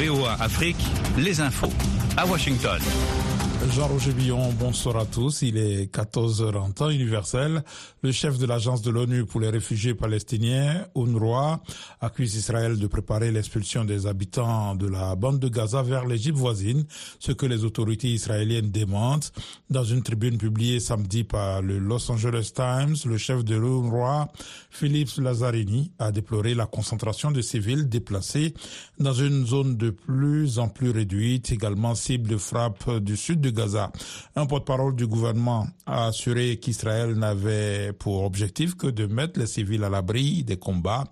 VOA Afrique, les infos à Washington. Jean-Roger Billon, bonsoir à tous. Il est 14h en temps universel. Le chef de l'agence de l'ONU pour les réfugiés palestiniens, UNRWA, accuse Israël de préparer l'expulsion des habitants de la bande de Gaza vers l'Égypte voisine, ce que les autorités israéliennes démentent. Dans une tribune publiée samedi par le Los Angeles Times, le chef de l'UNRWA, Philippe Lazzarini, a déploré la concentration de civils déplacés dans une zone de plus en plus réduite, également cible de frappe du sud de Un porte-parole du gouvernement a assuré qu'Israël n'avait pour objectif que de mettre les civils à l'abri des combats,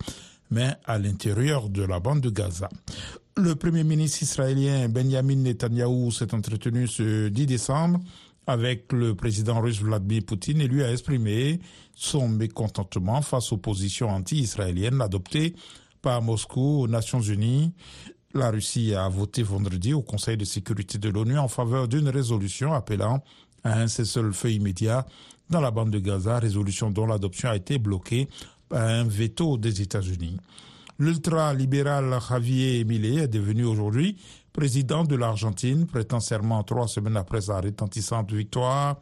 mais à l'intérieur de la bande de Gaza. Le premier ministre israélien Benjamin Netanyahu s'est entretenu ce 10 décembre avec le président russe Vladimir Poutine et lui a exprimé son mécontentement face aux positions anti-israéliennes adoptées par Moscou aux Nations Unies la Russie a voté vendredi au Conseil de sécurité de l'ONU en faveur d'une résolution appelant à un cessez-le-feu immédiat dans la bande de Gaza, résolution dont l'adoption a été bloquée par un veto des États-Unis. L'ultra-libéral Javier Milei est devenu aujourd'hui président de l'Argentine, prêtant serment trois semaines après sa retentissante victoire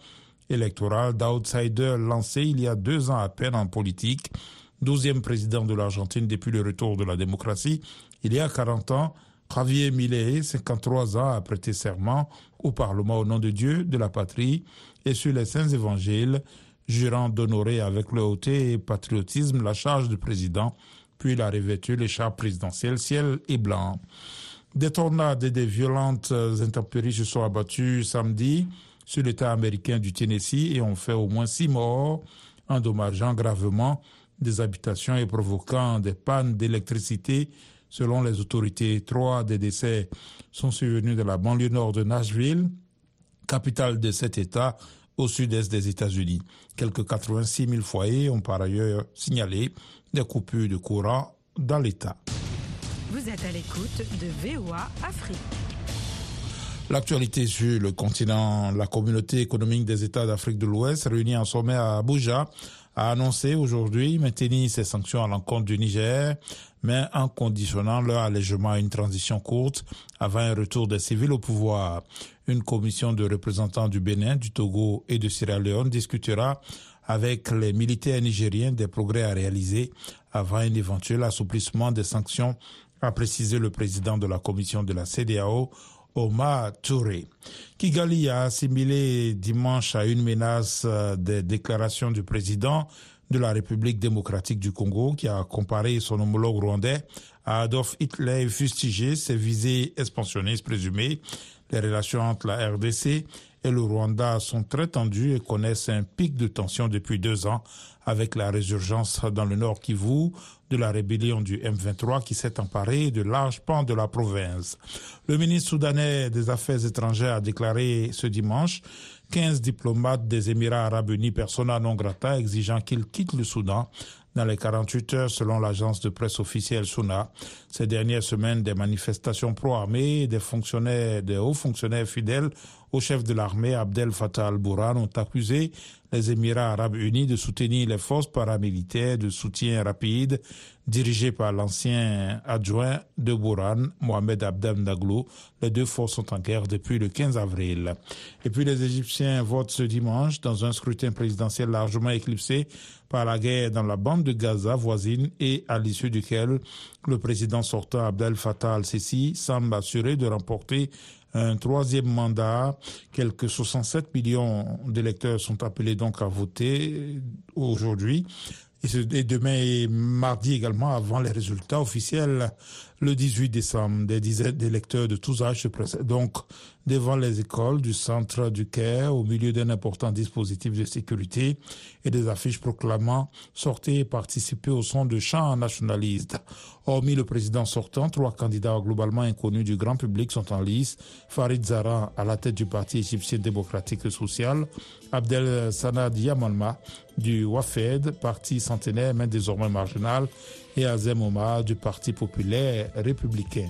électorale d'outsider lancée il y a deux ans à peine en politique. Douzième président de l'Argentine depuis le retour de la démocratie, il y a 40 ans, Javier Milei, 53 ans, a prêté serment au Parlement au nom de Dieu, de la patrie et sur les saints évangiles, jurant d'honorer avec loyauté et patriotisme la charge de président, puis il a revêtu l'écharpe présidentielle ciel et blanc. Des tornades et des violentes intempéries se sont abattues samedi sur l'État américain du Tennessee et ont fait au moins six morts, endommageant gravement des habitations et provoquant des pannes d'électricité Selon les autorités, trois des décès sont survenus de la banlieue nord de Nashville, capitale de cet État au sud-est des États-Unis. Quelques 86 000 foyers ont par ailleurs signalé des coupures de courant dans l'État. Vous êtes à l'écoute de VOA Afrique. L'actualité sur le continent, la communauté économique des États d'Afrique de l'Ouest réunie en sommet à Abuja a annoncé aujourd'hui maintenir ses sanctions à l'encontre du Niger, mais en conditionnant leur allègement à une transition courte avant un retour des civils au pouvoir. Une commission de représentants du Bénin, du Togo et de Sierra Leone discutera avec les militaires nigériens des progrès à réaliser avant un éventuel assouplissement des sanctions, a précisé le président de la commission de la CDAO, Omar Touré. Kigali a assimilé dimanche à une menace euh, des déclarations du président de la République démocratique du Congo qui a comparé son homologue rwandais à Adolf Hitler et fustigé ses visées expansionnistes présumées. Les relations entre la RDC et le Rwanda sont très tendues et connaissent un pic de tension depuis deux ans avec la résurgence dans le nord Kivu de la rébellion du M23 qui s'est emparée de larges pans de la province. Le ministre soudanais des Affaires étrangères a déclaré ce dimanche 15 diplomates des Émirats arabes unis persona non grata exigeant qu'ils quittent le Soudan dans les 48 heures selon l'agence de presse officielle SUNA. Ces dernières semaines, des manifestations pro-armées, des des hauts fonctionnaires fidèles au chef de l'armée Abdel Fattah al-Burhan ont accusé les Émirats arabes unis de soutenir les forces paramilitaires de soutien rapide dirigées par l'ancien adjoint de Bourhan, Mohamed Abdel Naglou. Les deux forces sont en guerre depuis le 15 avril. Et puis les Égyptiens votent ce dimanche dans un scrutin présidentiel largement éclipsé par la guerre dans la bande de Gaza voisine et à l'issue duquel le président sortant Abdel Fattah al-Sisi semble assuré de remporter un troisième mandat. Quelques 67 millions d'électeurs sont appelés donc à voter aujourd'hui. Et demain et mardi également, avant les résultats officiels, le 18 décembre, des dizaines d'électeurs de tous âges se pressent donc devant les écoles du centre du Caire au milieu d'un important dispositif de sécurité et des affiches proclamant sortez et participez au son de chants nationalistes. Hormis le président sortant, trois candidats globalement inconnus du grand public sont en lice. Farid Zara à la tête du Parti égyptien démocratique et social, Abdel Sanad Yamalma du Wafed, parti centenaire mais désormais marginal, et Azem Omar du Parti populaire républicain.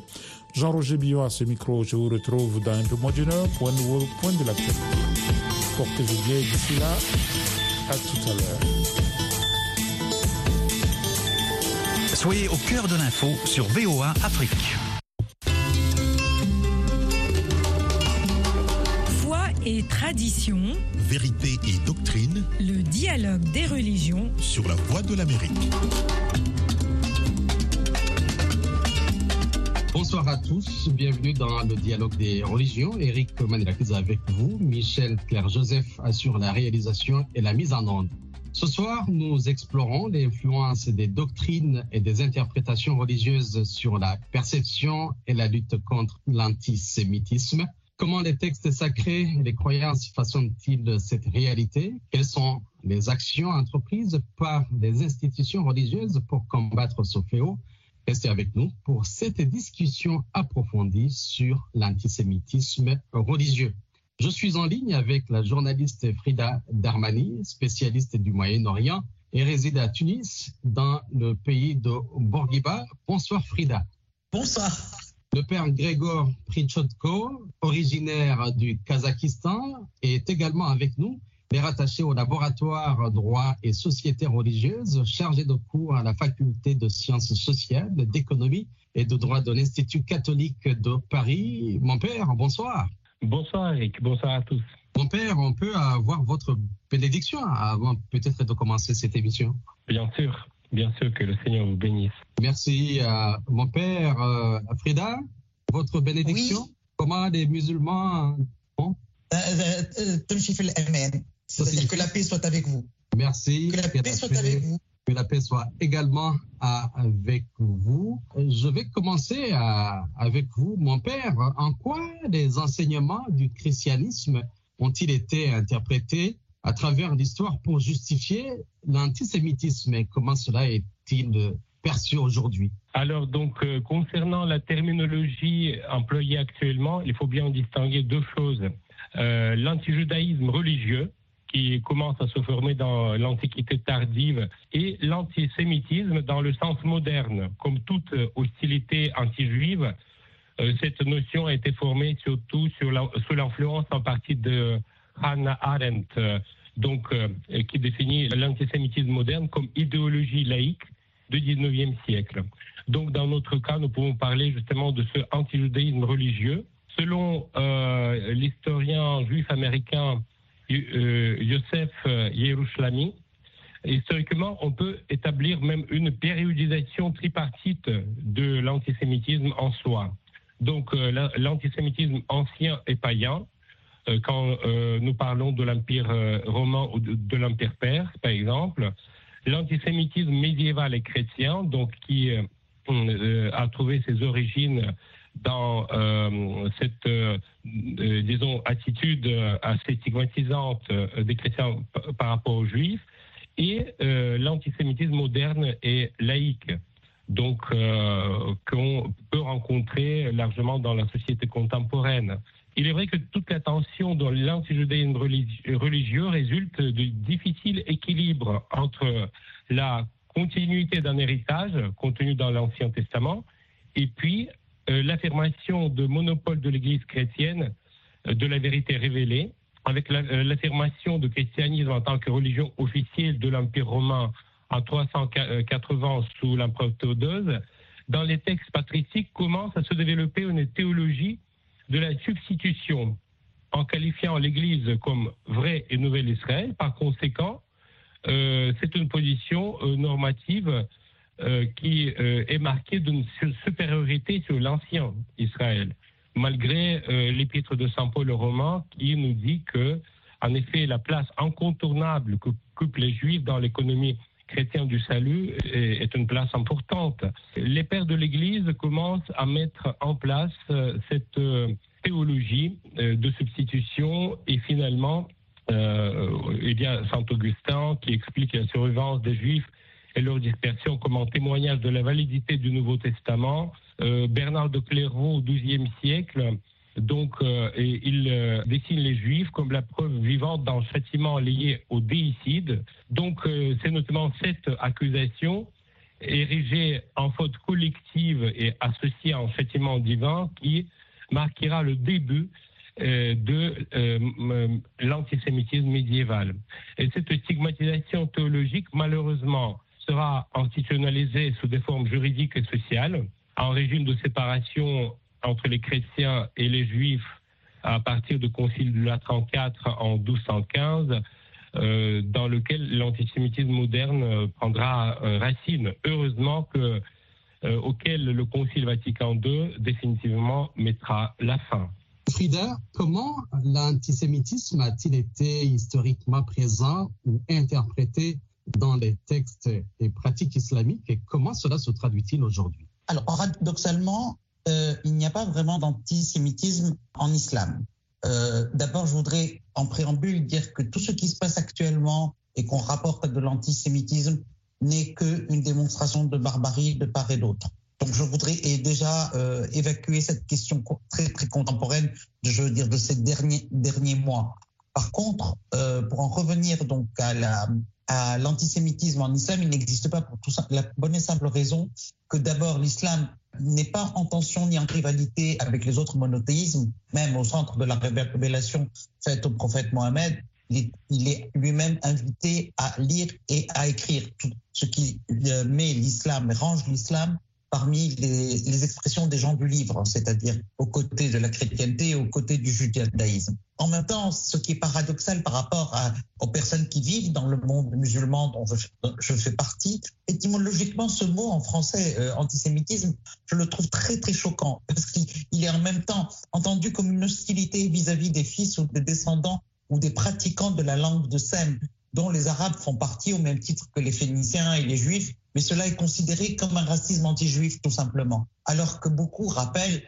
Jean-Roger Billon à ce micro, je vous retrouve dans un peu moins d'une heure pour un nouveau point de l'actualité. Portez-vous bien d'ici là, à tout à l'heure. Soyez au cœur de l'info sur VOA Afrique. Foi et tradition. Vérité et doctrine. Le dialogue des religions. Sur la voie de l'Amérique. Bonsoir à tous, bienvenue dans le dialogue des religions. Eric Manilakis avec vous, Michel Claire-Joseph assure la réalisation et la mise en onde. Ce soir, nous explorons l'influence des doctrines et des interprétations religieuses sur la perception et la lutte contre l'antisémitisme. Comment les textes sacrés et les croyances façonnent-ils cette réalité? Quelles sont les actions entreprises par les institutions religieuses pour combattre ce fléau? Restez avec nous pour cette discussion approfondie sur l'antisémitisme religieux. Je suis en ligne avec la journaliste Frida Darmani, spécialiste du Moyen-Orient et réside à Tunis, dans le pays de Bourguiba. Bonsoir Frida. Bonsoir. Le père Grégor Prichotko, originaire du Kazakhstan, est également avec nous. Est rattaché au laboratoire droit et société religieuse, chargé de cours à la faculté de sciences sociales, d'économie et de droit de l'Institut catholique de Paris. Mon père, bonsoir. Bonsoir Eric, bonsoir à tous. Mon père, on peut avoir votre bénédiction avant peut-être de commencer cette émission? Bien sûr, bien sûr que le Seigneur vous bénisse. Merci à mon père euh, Frida. Votre bénédiction? Oui. Comment les musulmans font? Que la paix soit avec vous. Merci. Que la paix, soit avec vous. Que la paix soit également avec vous. Je vais commencer avec vous, mon père. En quoi les enseignements du christianisme ont-ils été interprétés à travers l'histoire pour justifier l'antisémitisme? Et comment cela est-il perçu aujourd'hui? Alors donc euh, concernant la terminologie employée actuellement, il faut bien distinguer deux choses. Euh, l'antijudaïsme religieux, qui commence à se former dans l'Antiquité tardive et l'antisémitisme dans le sens moderne. Comme toute hostilité anti-juive, euh, cette notion a été formée surtout sous l'influence en partie de Hannah Arendt, euh, donc, euh, qui définit l'antisémitisme moderne comme idéologie laïque du 19e siècle. Donc, dans notre cas, nous pouvons parler justement de ce antijudaïsme religieux. Selon l'historien juif américain euh, Yosef euh, Yerushalmi, historiquement, on peut établir même une périodisation tripartite de l'antisémitisme en soi. Donc, euh, la- l'antisémitisme ancien et païen, quand nous parlons de l'Empire romain ou de, l'Empire perse, par exemple, l'antisémitisme médiéval et chrétien, donc qui a trouvé ses origines dans euh, cette, euh, euh, disons, attitude assez stigmatisante des chrétiens par rapport aux juifs, et l'antisémitisme moderne et laïque, donc qu'on peut rencontrer largement dans la société contemporaine. Il est vrai que toute la tension dans l'antijudaïsme religi- religieux résulte du difficile équilibre entre la continuité d'un héritage contenu dans l'Ancien Testament et puis l'affirmation de monopole de l'Église chrétienne euh, de la vérité révélée, avec euh, l'affirmation du christianisme en tant que religion officielle de l'Empire romain en 380 sous l'empereur Théodose, dans les textes patriciques commence à se développer une théologie de la substitution en qualifiant l'Église comme vraie et nouvelle Israël. Par conséquent, euh, c'est une position euh, normative euh, qui euh, est marquée d'une su- supériorité sur l'ancien Israël, malgré euh, l'épître de Saint Paul romain qui nous dit que, en effet, la place incontournable que occupent les Juifs dans l'économie chrétienne du salut est, est une place importante. Les pères de l'Église commencent à mettre en place cette théologie de substitution et finalement, il y a Saint Augustin qui explique la survivance des Juifs et leur dispersion comme un témoignage de la validité du Nouveau Testament. Euh, Bernard de Clairvaux au XIIe siècle, donc, euh, il euh, dessine les Juifs comme la preuve vivante d'un châtiment lié au déicide. Donc, c'est notamment cette accusation érigée en faute collective et associée à un châtiment divin qui marquera le début de l'antisémitisme médiéval. Et cette stigmatisation théologique, malheureusement, sera institutionnalisée sous des formes juridiques et sociales, en régime de séparation entre les chrétiens et les juifs à partir du Concile de la 34 en 1215, euh, dans lequel l'antisémitisme moderne euh, prendra euh, racine. Heureusement que auquel le Concile Vatican II définitivement mettra la fin. Frida, comment l'antisémitisme a-t-il été historiquement présent ou interprété dans les textes et pratiques islamiques et comment cela se traduit-il aujourd'hui Alors, paradoxalement, il n'y a pas vraiment d'antisémitisme en islam. Euh, d'abord, je voudrais en préambule dire que tout ce qui se passe actuellement et qu'on rapporte de l'antisémitisme n'est qu'une démonstration de barbarie de part et d'autre. Donc, je voudrais déjà euh, évacuer cette question très très contemporaine, je veux dire, de ces derniers derniers mois. Par contre, euh, pour en revenir donc à la à l'antisémitisme en islam, il n'existe pas pour tout ça, la bonne et simple raison que d'abord l'islam n'est pas en tension ni en rivalité avec les autres monothéismes, même au centre de la révélation faite au prophète Mohammed. Il est lui-même invité à lire et à écrire tout ce qui euh, met l'islam, range l'islam parmi les, expressions des gens du livre, c'est-à-dire aux côtés de la chrétienté aux côtés du judaïsme. En même temps, ce qui est paradoxal par rapport aux personnes qui vivent dans le monde musulman dont je, fais partie, étymologiquement, ce mot en français, euh, antisémitisme, je le trouve très très choquant parce qu'il est en même temps entendu comme une hostilité vis-à-vis des fils ou des descendants ou des pratiquants de la langue de Sem, dont les Arabes font partie au même titre que les Phéniciens et les Juifs, mais cela est considéré comme un racisme anti-juif tout simplement. Alors que beaucoup rappellent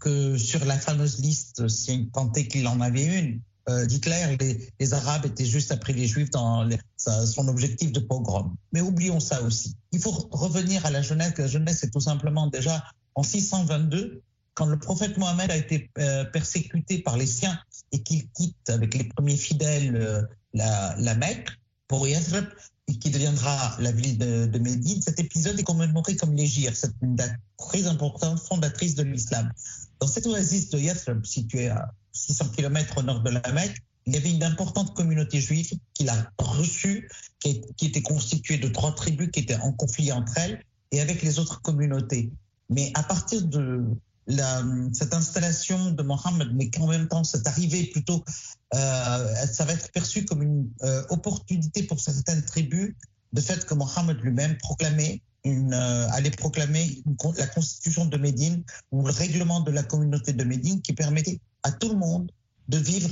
que sur la fameuse liste, si tant est qu'il en avait une, euh, d'Hitler, les, Arabes étaient juste après les Juifs dans son objectif de pogrom. Mais oublions ça aussi. Il faut revenir à la jeunesse. La jeunesse est tout simplement déjà en 622, quand le prophète Mohammed a été euh, persécuté par les siens et qu'il quitte avec les premiers fidèles euh, la, la Mecque pour Yathrib, qui deviendra la ville de, Médine. Cet épisode est commémoré comme l'Égir, c'est une date très importante, fondatrice de l'islam. Dans cette oasis de Yathrib, située à 600 km au nord de la Mecque, il y avait une importante communauté juive qui l'a reçue, qui, qui, était constituée de trois tribus qui étaient en conflit entre elles et avec les autres communautés. Mais à partir de cette installation de Mohammed, mais qu'en même temps, cette arrivée plutôt, euh, ça va être perçu comme une euh, opportunité pour certaines tribus, de fait que Mohammed lui-même proclamait euh, allait proclamer la constitution de Médine ou le règlement de la communauté de Médine qui permettait à tout le monde de vivre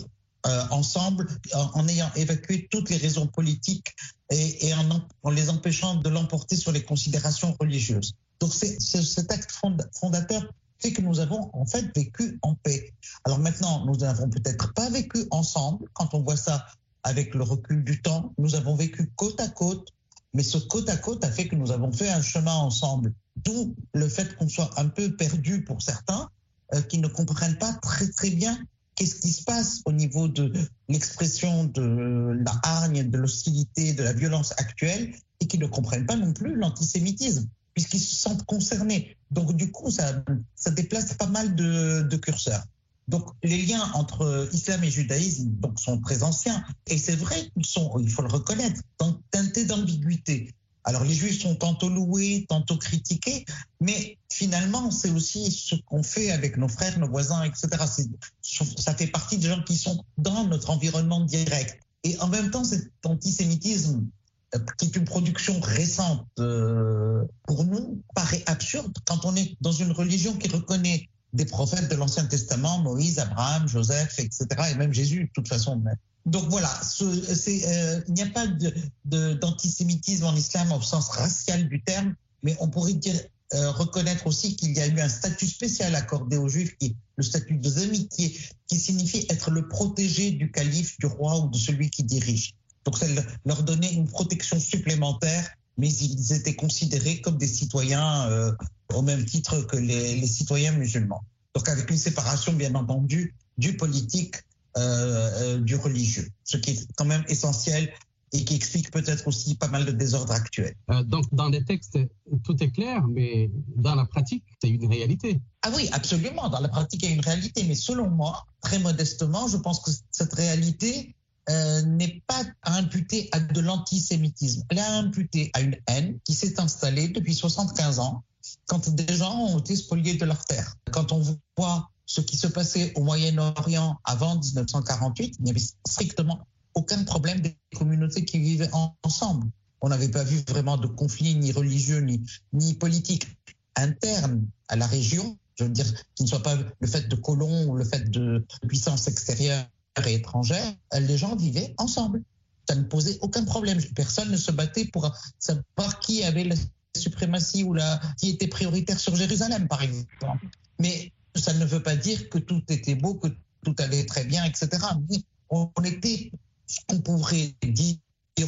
ensemble en, ayant évacué toutes les raisons politiques et, en, en, les empêchant de l'emporter sur les considérations religieuses. Donc c'est cet acte fondateur c'est que nous avons en fait vécu en paix. Alors maintenant, nous n'avons peut-être pas vécu ensemble. Quand on voit ça avec le recul du temps, nous avons vécu côte à côte, mais ce côte à côte a fait que nous avons fait un chemin ensemble. D'où le fait qu'on soit un peu perdu pour certains euh, qui ne comprennent pas très très bien qu'est-ce qui se passe au niveau de l'expression de la hargne, de l'hostilité, de la violence actuelle et qui ne comprennent pas non plus l'antisémitisme puisqu'ils se sentent concernés. Donc du coup, ça, déplace pas mal de, curseurs. Donc les liens entre islam et judaïsme sont très anciens. Et c'est vrai qu'ils sont, il faut le reconnaître, teintés d'ambiguïté. Alors les juifs sont tantôt loués, tantôt critiqués, mais finalement c'est aussi ce qu'on fait avec nos frères, nos voisins, etc. Ça fait partie des gens qui sont dans notre environnement direct. Et en même temps, cet antisémitisme qui est une production récente euh, pour nous, paraît absurde quand on est dans une religion qui reconnaît des prophètes de l'Ancien Testament, Moïse, Abraham, Joseph, etc., et même Jésus, de toute façon. Donc voilà, euh, il n'y a pas d'antisémitisme en islam au sens racial du terme, mais on pourrait dire, euh, reconnaître aussi qu'il y a eu un statut spécial accordé aux juifs, qui est le statut de zemi, qui, qui signifie être le protégé du calife, du roi ou de celui qui dirige. Donc ça leur donnait une protection supplémentaire, mais ils étaient considérés comme des citoyens euh, au même titre que les, citoyens musulmans. Donc avec une séparation bien entendu du politique, euh, euh, du religieux, ce qui est quand même essentiel et qui explique peut-être aussi pas mal de désordres actuels. donc dans les textes, tout est clair, mais dans la pratique, c'est une réalité. Ah oui, absolument, dans la pratique, il y a une réalité, mais selon moi, très modestement, je pense que cette réalité, euh, n'est pas à imputer à de l'antisémitisme. Elle est à imputer à une haine qui s'est installée depuis 75 ans quand des gens ont été spoliés de leur terre. Quand on voit ce qui se passait au Moyen-Orient avant 1948, il n'y avait strictement aucun problème des communautés qui vivaient ensemble. On n'avait pas vu vraiment de conflit ni religieux ni, ni politique interne à la région, je veux dire, qui ne soit pas le fait de colons ou le fait de puissances extérieures et étrangères. Les gens vivaient ensemble. Ça ne posait aucun problème. Personne ne se battait pour savoir qui avait la suprématie ou qui était prioritaire sur Jérusalem, par exemple. Mais ça ne veut pas dire que tout était beau, que tout allait très bien, etc. on était ce qu'on pourrait dire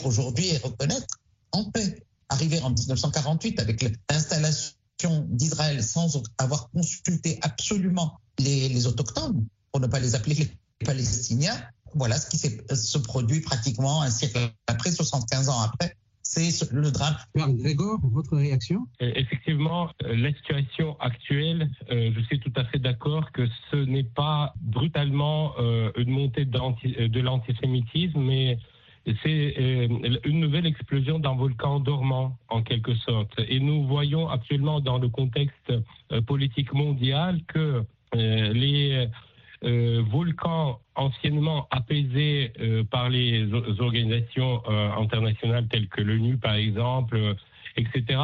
aujourd'hui et reconnaître en paix. Arrivé en 1948 avec l'installation d'Israël sans avoir consulté absolument les, autochtones, pour ne pas les appeler les Palestiniens, voilà ce qui se produit pratiquement un siècle après, 75 ans après, c'est le drame. Grégor, votre réaction? Euh, Effectivement, euh, la situation actuelle, euh, je suis tout à fait d'accord que ce n'est pas brutalement une montée de l'antisémitisme, mais c'est une nouvelle explosion d'un volcan dormant, en quelque sorte. Et nous voyons actuellement dans le contexte politique mondial que les euh, volcan anciennement apaisé euh, par les organisations euh, internationales telles que l'ONU par exemple, etc.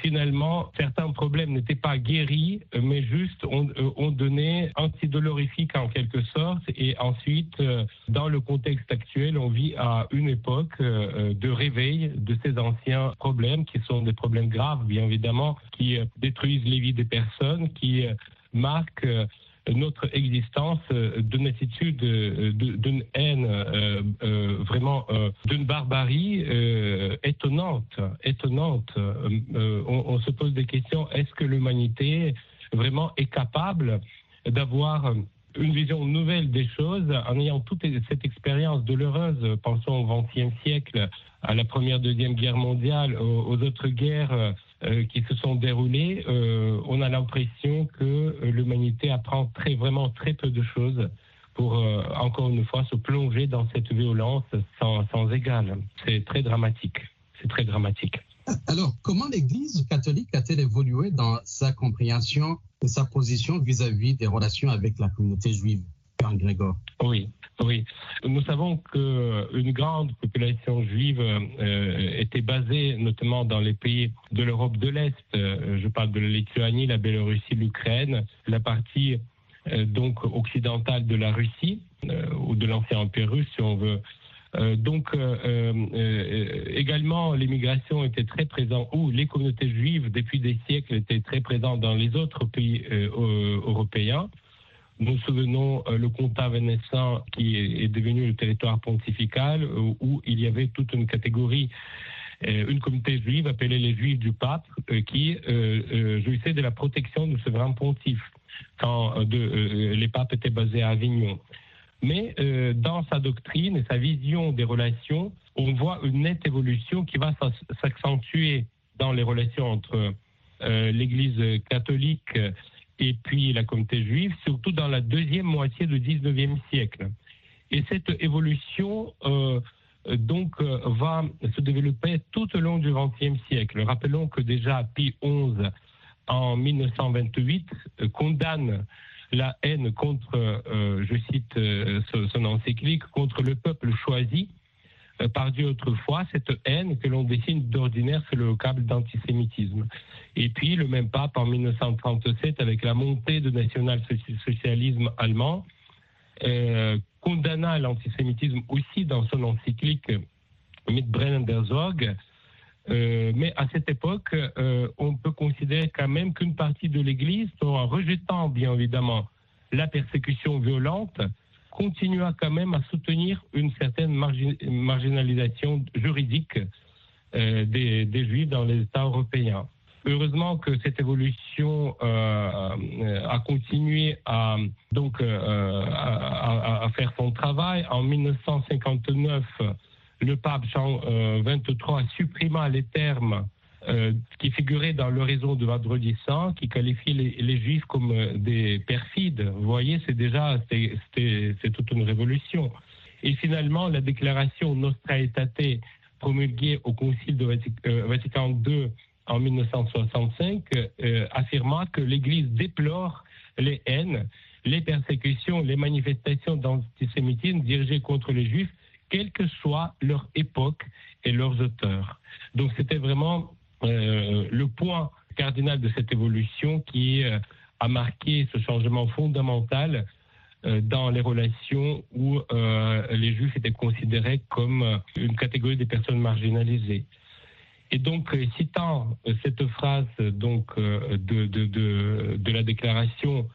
Finalement, certains problèmes n'étaient pas guéris, mais juste ont, ont donné antidolorifique en quelque sorte. Et ensuite, dans le contexte actuel, on vit à une époque de réveil de ces anciens problèmes, qui sont des problèmes graves, bien évidemment, qui détruisent les vies des personnes, qui marquent notre existence euh, d'une attitude, euh, d'une haine, euh, vraiment d'une barbarie étonnante, étonnante. On, se pose des questions. Est-ce que l'humanité vraiment est capable d'avoir une vision nouvelle des choses en ayant toute cette expérience douloureuse, pensons au XXe siècle, à la Première, Deuxième Guerre mondiale, aux autres guerres euh, qui se sont déroulées, euh, on a l'impression que euh, l'humanité apprend très, vraiment très peu de choses pour, encore une fois, se plonger dans cette violence sans, sans égal. C'est très dramatique. C'est très dramatique. Alors, comment l'Église catholique a-t-elle évolué dans sa compréhension et sa position vis-à-vis des relations avec la communauté juive, Oui, oui, nous savons qu'une grande population juive euh, était basée notamment dans les pays de l'Europe de l'Est. Euh, je parle de la Lituanie, la Biélorussie, l'Ukraine, la partie euh, donc occidentale de la Russie ou de l'ancien empire russe, si on veut. donc également l'immigration était très présente ou les communautés juives depuis des siècles étaient très présentes dans les autres pays européens. Nous souvenons euh, le comtat vénessin qui est, devenu le territoire pontifical euh, où il y avait toute une catégorie euh, une communauté juive appelée les Juifs du Pape qui jouissait de la protection du souverain pontife quand les papes étaient basés à Avignon. Mais dans sa doctrine et sa vision des relations, on voit une nette évolution qui va s'accentuer dans les relations entre l'Église catholique et puis la communauté juive, surtout dans la deuxième moitié du 19e siècle. Et cette évolution, euh, donc, euh, va se développer tout au long du XXe siècle. Rappelons que déjà Pie XI, en 1928, euh, condamne la haine contre, je cite son encyclique, contre le peuple choisi, par Dieu autrefois, cette haine que l'on dessine d'ordinaire sur le vocable d'antisémitisme. Et puis le même pape en 1937, avec la montée du national-socialisme allemand, euh, condamna l'antisémitisme aussi dans son encyclique Mitbrennen der Sorge. Euh, mais à cette époque, euh, on peut considérer quand même qu'une partie de l'Église, en rejetant bien évidemment la persécution violente, continua quand même à soutenir une certaine marginalisation juridique euh, des, Juifs dans les États européens. Heureusement que cette évolution euh, euh, a continué à donc à, faire son travail. En 1959, le pape Jean XXIII supprimé les termes euh, qui figurait dans l'horizon de Vendredi Saint, qui qualifie les, Juifs comme euh, des perfides. Vous voyez, c'est déjà c'est toute une révolution. Et finalement, la déclaration Nostra Aetate promulguée au Concile de euh, Vatican II en 1965 affirma que l'Église déplore les haines, les persécutions, les manifestations d'antisémitisme dirigées contre les juifs, quelle que soit leur époque et leurs auteurs. Donc c'était vraiment euh, le point cardinal de cette évolution qui euh, a marqué ce changement fondamental euh, dans les relations où les juifs étaient considérés comme une catégorie des personnes marginalisées. Et donc, citant cette phrase donc de, de la déclaration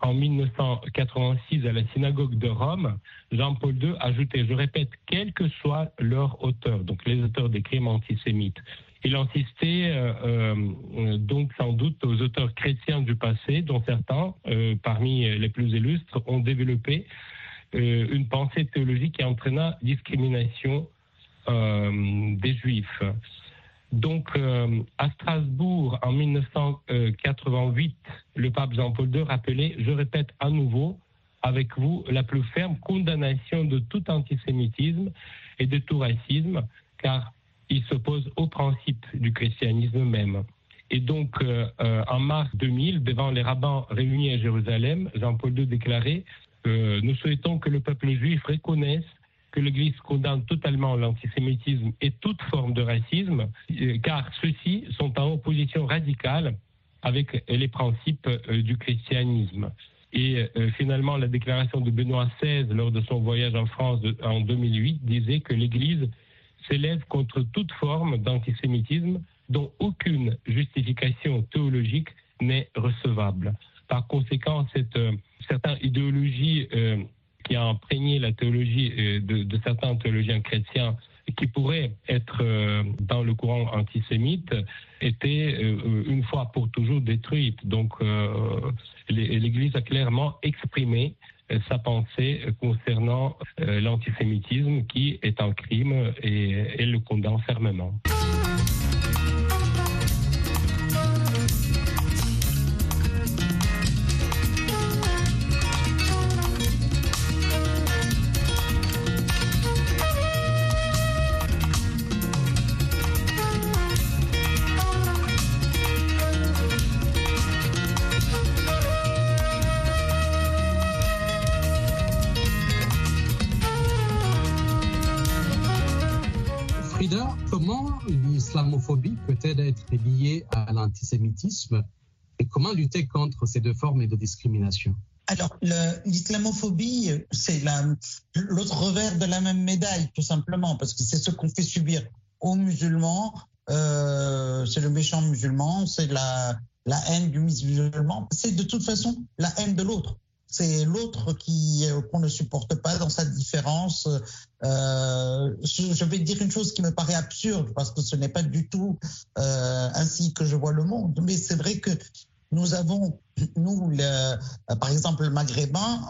en 1986 à la synagogue de Rome, Jean-Paul II ajoutait, je répète, quel que soit leur auteur, donc les auteurs des crimes antisémites. Il insistait euh, euh, donc sans doute aux auteurs chrétiens du passé, dont certains, euh, parmi les plus illustres, ont développé une pensée théologique qui entraîna discrimination des juifs. Donc, à Strasbourg, en 1988, le pape Jean-Paul II rappelait, je répète à nouveau, avec vous, la plus ferme condamnation de tout antisémitisme et de tout racisme, car il s'oppose au principe du christianisme même. Et donc, euh, euh, en mars 2000, devant les rabbins réunis à Jérusalem, Jean-Paul II déclarait Nous souhaitons que le peuple juif reconnaisse que l'Église condamne totalement l'antisémitisme et toute forme de racisme, euh, car ceux-ci sont en opposition radicale avec les principes euh, du christianisme. Et euh, finalement, la déclaration de Benoît XVI lors de son voyage en France en 2008 disait que l'Église s'élève contre toute forme d'antisémitisme dont aucune justification théologique n'est recevable. Par conséquent, cette certaines idéologies qui a imprégné la théologie euh, de, certains théologiens chrétiens qui pourraient être euh, dans le courant antisémite était euh, une fois pour toujours détruite. Donc l'Église a clairement exprimé sa pensée concernant l'antisémitisme qui est un crime et elle le condamne fermement. L'islamophobie peut-elle être liée à l'antisémitisme et comment lutter contre ces deux formes de discrimination? Alors, l'islamophobie, c'est l'autre revers de la même médaille, tout simplement, parce que c'est ce qu'on fait subir aux musulmans. Euh, c'est le méchant musulman, c'est la, la haine du musulman. C'est de toute façon la haine de l'autre c'est l'autre qui euh, qu'on ne supporte pas dans sa différence. Euh, je vais dire une chose qui me paraît absurde parce que ce n'est pas du tout euh, ainsi que je vois le monde. Mais c'est vrai que nous avons, nous, par exemple, le maghrébin,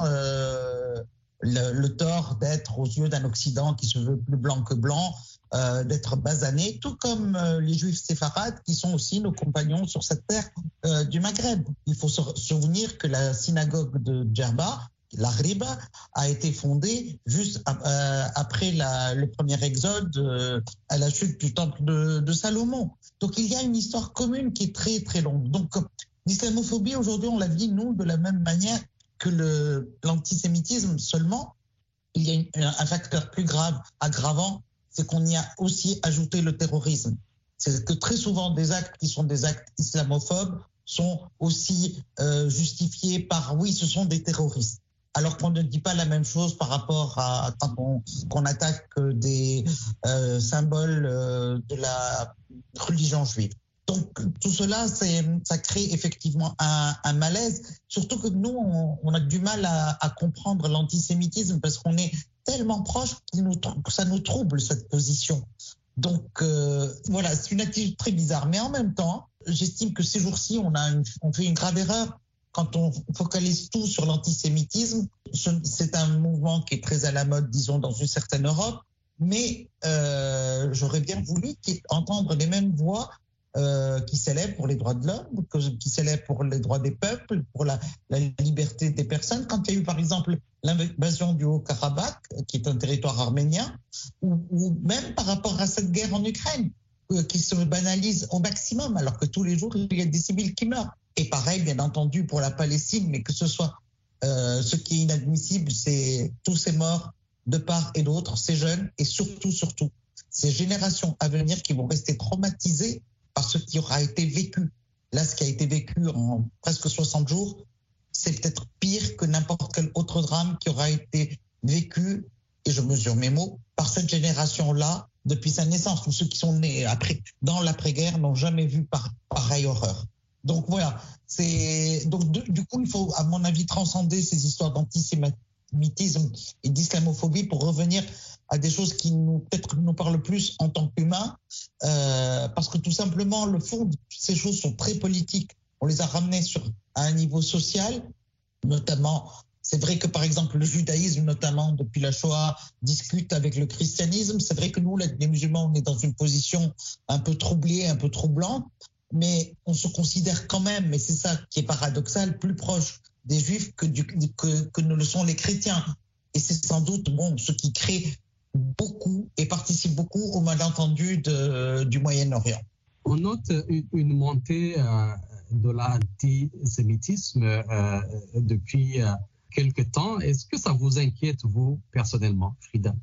le, tort d'être aux yeux d'un Occident qui se veut plus blanc que blanc, euh, d'être basané, tout comme euh, les juifs séfarades qui sont aussi nos compagnons sur cette terre euh, du Maghreb. Il faut se souvenir que la synagogue de Djerba, la Riba, a été fondée juste après le premier exode à la chute du temple de, de, Salomon. Donc il y a une histoire commune qui est très très longue. Donc l'islamophobie aujourd'hui, on la vit nous de la même manière que l'antisémitisme seulement. Il y a un facteur plus grave, aggravant, c'est qu'on y a aussi ajouté le terrorisme. C'est que très souvent des actes qui sont des actes islamophobes sont aussi euh, justifiés par oui, ce sont des terroristes. Alors qu'on ne dit pas la même chose par rapport à quand on, attaque des euh, symboles euh, de la religion juive. Donc tout cela, ça crée effectivement un, malaise, surtout que nous, on, a du mal à, comprendre l'antisémitisme parce qu'on est tellement proche que ça nous trouble cette position. Donc euh, voilà, c'est une attitude très bizarre. Mais en même temps, j'estime que ces jours-ci, on fait une grave erreur quand on focalise tout sur l'antisémitisme. C'est un mouvement qui est très à la mode, disons, dans une certaine Europe. Mais euh, j'aurais bien voulu entendre les mêmes voix euh, qui célèbre pour les droits de l'homme, qui célèbre pour les droits des peuples, pour la, liberté des personnes. Quand il y a eu par exemple l'invasion du Haut-Karabakh, qui est un territoire arménien, ou, même par rapport à cette guerre en Ukraine, euh, qui se banalise au maximum, alors que tous les jours, il y a des civils qui meurent. Et pareil, bien entendu, pour la Palestine, mais que ce soit euh, ce qui est inadmissible, c'est tous ces morts de part et d'autre, ces jeunes, et surtout, surtout, ces générations à venir qui vont rester traumatisées par ce qui aura été vécu. Là, ce qui a été vécu en presque 60 jours, c'est peut-être pire que n'importe quel autre drame qui aura été vécu, et je mesure mes mots, par cette génération-là depuis sa naissance. Tous ceux qui sont nés après, dans l'après-guerre n'ont jamais vu par, pareille horreur. Donc voilà, c'est donc du coup il faut à mon avis transcender ces histoires d'antisémitisme et d'islamophobie pour revenir à des choses qui nous peut-être nous parlent plus en tant qu'humains, euh, parce que tout simplement le fond de ces choses sont très politiques. On les a ramenées sur à un niveau social, notamment. C'est vrai que par exemple le judaïsme, notamment depuis la Shoah, discute avec le christianisme. C'est vrai que nous, les musulmans, on est dans une position un peu troublée, un peu troublante mais on se considère quand même, mais c'est ça qui est paradoxal, plus proche des juifs que, du, que, que ne le sont les chrétiens. Et c'est sans doute bon, ce qui crée beaucoup et participe beaucoup au malentendu de, du Moyen-Orient. On note une, une montée euh, de l'antisémitisme euh, depuis euh, quelque temps. Est-ce que ça vous inquiète, vous, personnellement, Frida?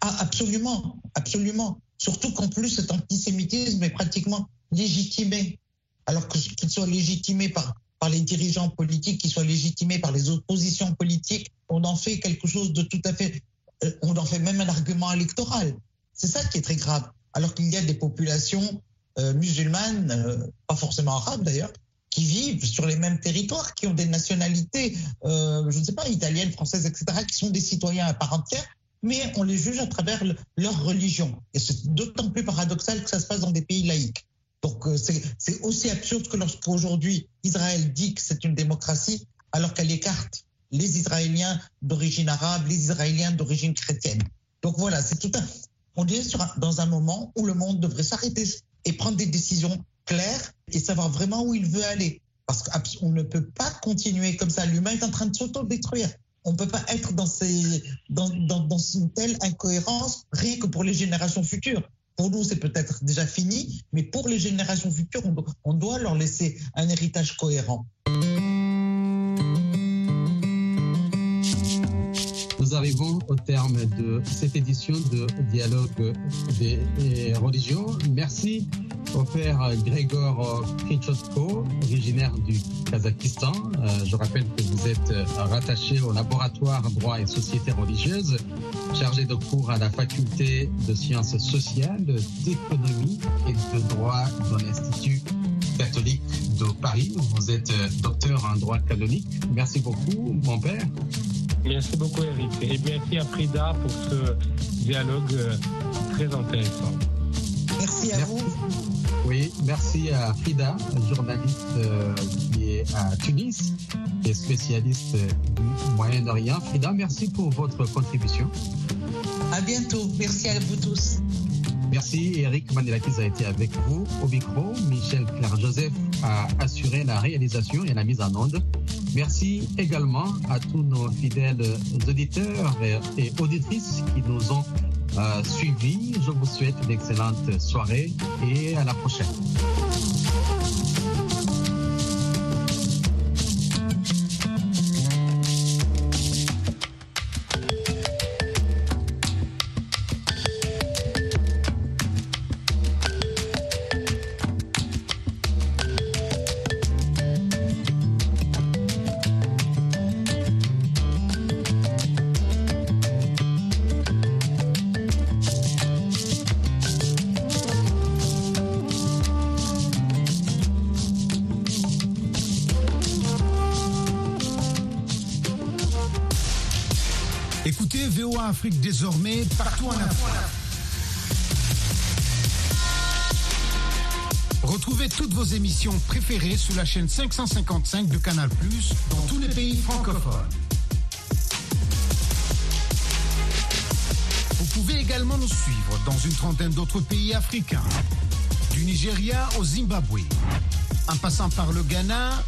Ah, Absolument, absolument. Surtout qu'en plus, cet antisémitisme est pratiquement légitimé, alors que qu'il soit légitimé par, par les dirigeants politiques, qu'il soit légitimé par les oppositions politiques, on en fait quelque chose de tout à fait, euh, on en fait même un argument électoral. C'est ça qui est très grave. Alors qu'il y a des populations euh, musulmanes, euh, pas forcément arabes d'ailleurs, qui vivent sur les mêmes territoires, qui ont des nationalités, je ne sais pas, italiennes, françaises, etc., qui sont des citoyens à part entière, mais on les juge à travers le, leur religion. Et c'est d'autant plus paradoxal que ça se passe dans des pays laïques. Donc euh, c'est aussi absurde que lorsqu'aujourd'hui Israël dit que c'est une démocratie, alors qu'elle écarte les Israéliens d'origine arabe, les Israéliens d'origine chrétienne. Donc voilà, c'est tout un... On est dans un moment où le monde devrait s'arrêter et prendre des décisions claires et savoir vraiment où il veut aller. Parce qu'on ne peut pas continuer comme ça. L'humain est en train de s'auto-détruire. On ne peut pas être dans, ces, dans, dans une telle incohérence rien que pour les générations futures. Pour nous, c'est peut-être déjà fini, mais pour les générations futures, on, doit leur laisser un héritage cohérent. Nous arrivons au terme de cette édition de Dialogue des religions. Merci au père Grégor Krichotko, originaire du Kazakhstan. Euh, je rappelle que vous êtes rattaché au laboratoire droit et société religieuse, chargé de cours à la faculté de sciences sociales, d'économie et de droit de l'Institut catholique de Paris. Vous êtes docteur en droit canonique. Merci beaucoup, mon père. Merci beaucoup, Eric. Et merci à Frida pour ce dialogue euh, très intéressant. Merci à Merci. vous. Oui, merci à Frida, journaliste euh, qui est à Tunis, est spécialiste du Moyen-Orient. Frida, merci pour votre contribution. À bientôt. Merci à vous tous. Merci. Eric Manelakis a été avec vous au micro. Michel Claire-Joseph a assuré la réalisation et la mise en onde. Merci également à tous nos fidèles auditeurs et, et auditrices qui nous ont euh, suivis. Je vous souhaite une excellente soirée et à la prochaine. Afrique désormais partout en Afrique. Retrouvez toutes vos émissions préférées sur la chaîne 555 de Canal+, dans tous les pays francophones. Vous pouvez également nous suivre dans une trentaine d'autres pays africains, du Nigeria au Zimbabwe, en passant par le Ghana,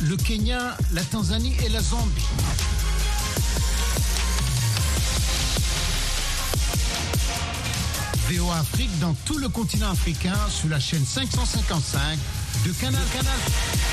le Kenya, la Tanzanie et la Zambie. Afrique dans tout le continent africain sur la chaîne 555 de Canal Canal.